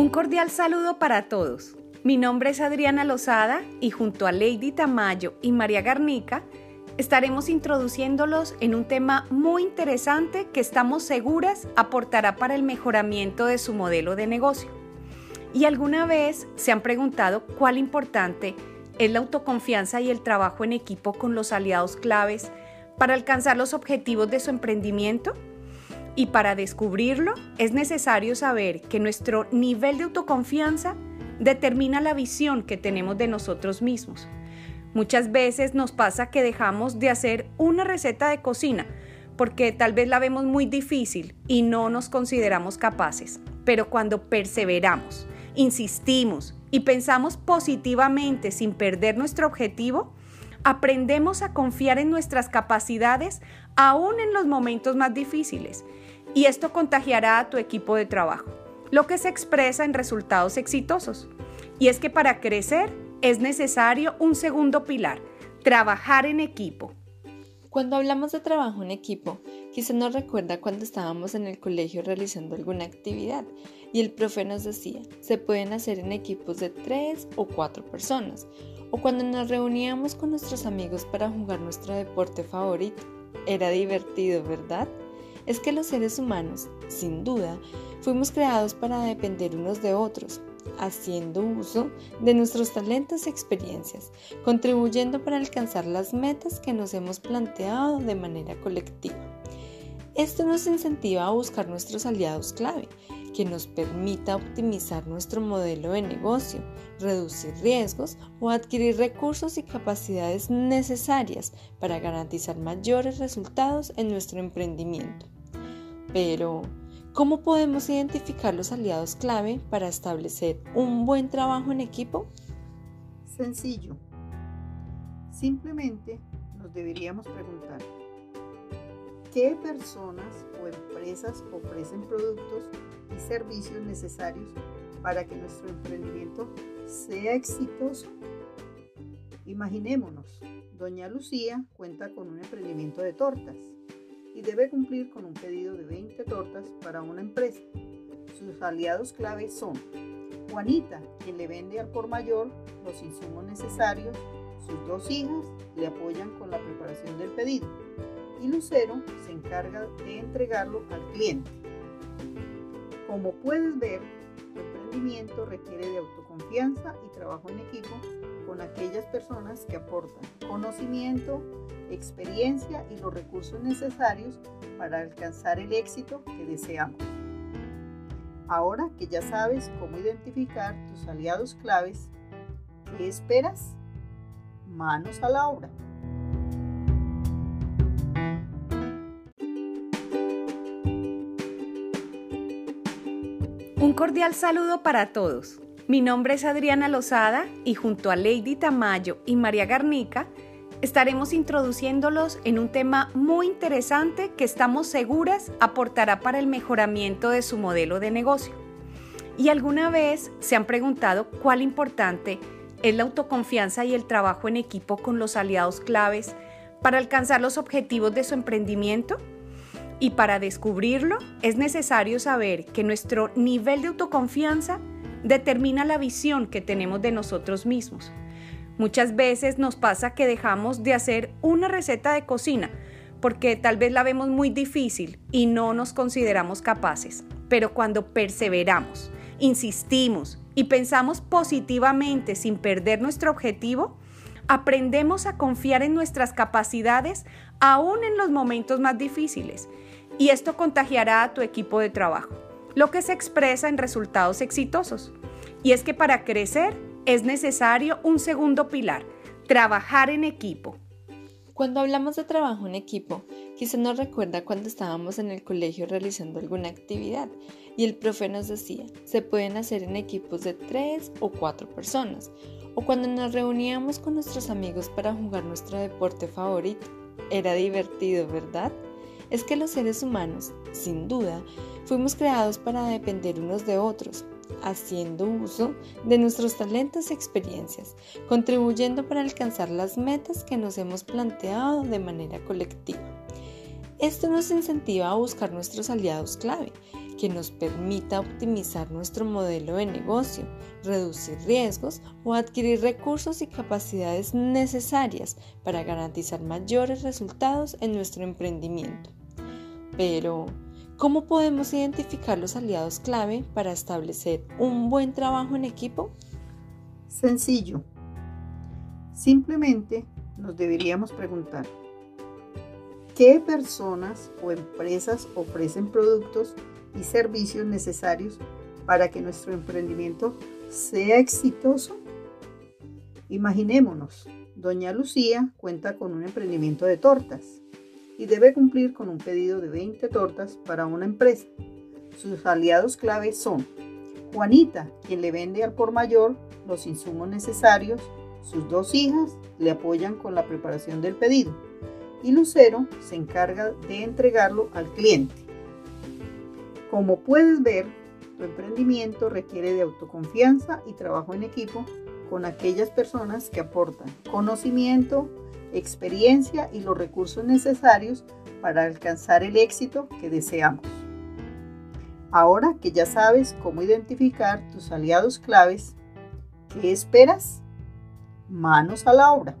Un cordial saludo para todos. Mi nombre es Adriana Lozada y junto a Lady Tamayo y María Garnica estaremos introduciéndolos en un tema muy interesante que estamos seguras aportará para el mejoramiento de su modelo de negocio. ¿Y alguna vez se han preguntado cuál importante es la autoconfianza y el trabajo en equipo con los aliados claves para alcanzar los objetivos de su emprendimiento? Y para descubrirlo es necesario saber que nuestro nivel de autoconfianza determina la visión que tenemos de nosotros mismos. Muchas veces nos pasa que dejamos de hacer una receta de cocina porque tal vez la vemos muy difícil y no nos consideramos capaces. Pero cuando perseveramos, insistimos y pensamos positivamente sin perder nuestro objetivo, aprendemos a confiar en nuestras capacidades aún en los momentos más difíciles. Y esto contagiará a tu equipo de trabajo, lo que se expresa en resultados exitosos. Y es que para crecer es necesario un segundo pilar, trabajar en equipo. Cuando hablamos de trabajo en equipo, quizá nos recuerda cuando estábamos en el colegio realizando alguna actividad y el profe nos decía, se pueden hacer en equipos de tres o cuatro personas, o cuando nos reuníamos con nuestros amigos para jugar nuestro deporte favorito. Era divertido, ¿verdad? Es que los seres humanos, sin duda, fuimos creados para depender unos de otros, haciendo uso de nuestros talentos y experiencias, contribuyendo para alcanzar las metas que nos hemos planteado de manera colectiva. Esto nos incentiva a buscar nuestros aliados clave, que nos permita optimizar nuestro modelo de negocio, reducir riesgos o adquirir recursos y capacidades necesarias para garantizar mayores resultados en nuestro emprendimiento. Pero, ¿Cómo podemos identificar los aliados clave para establecer un buen trabajo en equipo? Sencillo. Simplemente nos deberíamos preguntar, ¿qué personas o empresas ofrecen productos y servicios necesarios para que nuestro emprendimiento sea exitoso? Imaginémonos, doña Lucía cuenta con un emprendimiento de tortas y debe cumplir con un pedido de 20 tortas para una empresa. Sus aliados clave son Juanita, quien le vende al por mayor los insumos necesarios, sus dos hijas le apoyan con la preparación del pedido y Lucero se encarga de entregarlo al cliente. Como puedes ver, requiere de autoconfianza y trabajo en equipo con aquellas personas que aportan conocimiento, experiencia y los recursos necesarios para alcanzar el éxito que deseamos. Ahora que ya sabes cómo identificar tus aliados claves, ¿qué esperas? Manos a la obra. Un cordial saludo para todos. Mi nombre es Adriana Lozada y junto a Lady Tamayo y María Garnica estaremos introduciéndolos en un tema muy interesante que estamos seguras aportará para el mejoramiento de su modelo de negocio. ¿Y alguna vez se han preguntado cuál importante es la autoconfianza y el trabajo en equipo con los aliados claves para alcanzar los objetivos de su emprendimiento? Y para descubrirlo es necesario saber que nuestro nivel de autoconfianza determina la visión que tenemos de nosotros mismos. Muchas veces nos pasa que dejamos de hacer una receta de cocina porque tal vez la vemos muy difícil y no nos consideramos capaces. Pero cuando perseveramos, insistimos y pensamos positivamente sin perder nuestro objetivo, aprendemos a confiar en nuestras capacidades aún en los momentos más difíciles. Y esto contagiará a tu equipo de trabajo lo que se expresa en resultados exitosos. Y es que para crecer es necesario un segundo pilar, trabajar en equipo. Cuando hablamos de trabajo en equipo, quizá nos recuerda cuando estábamos en el colegio realizando alguna actividad y el profe nos decía, se pueden hacer en equipos de tres o cuatro personas, o cuando nos reuníamos con nuestros amigos para jugar nuestro deporte favorito. Era divertido, ¿verdad? Es que los seres humanos, sin duda, fuimos creados para depender unos de otros, haciendo uso de nuestros talentos y experiencias, contribuyendo para alcanzar las metas que nos hemos planteado de manera colectiva. Esto nos incentiva a buscar nuestros aliados clave, que nos permita optimizar nuestro modelo de negocio, reducir riesgos o adquirir recursos y capacidades necesarias para garantizar mayores resultados en nuestro emprendimiento. Pero, ¿cómo podemos identificar los aliados clave para establecer un buen trabajo en equipo? Sencillo. Simplemente nos deberíamos preguntar, ¿qué personas o empresas ofrecen productos y servicios necesarios para que nuestro emprendimiento sea exitoso? Imaginémonos, doña Lucía cuenta con un emprendimiento de tortas y debe cumplir con un pedido de 20 tortas para una empresa. Sus aliados clave son Juanita, quien le vende al por mayor los insumos necesarios, sus dos hijas le apoyan con la preparación del pedido y Lucero se encarga de entregarlo al cliente. Como puedes ver, tu emprendimiento requiere de autoconfianza y trabajo en equipo con aquellas personas que aportan conocimiento, experiencia y los recursos necesarios para alcanzar el éxito que deseamos. Ahora que ya sabes cómo identificar tus aliados claves, ¿qué esperas? Manos a la obra.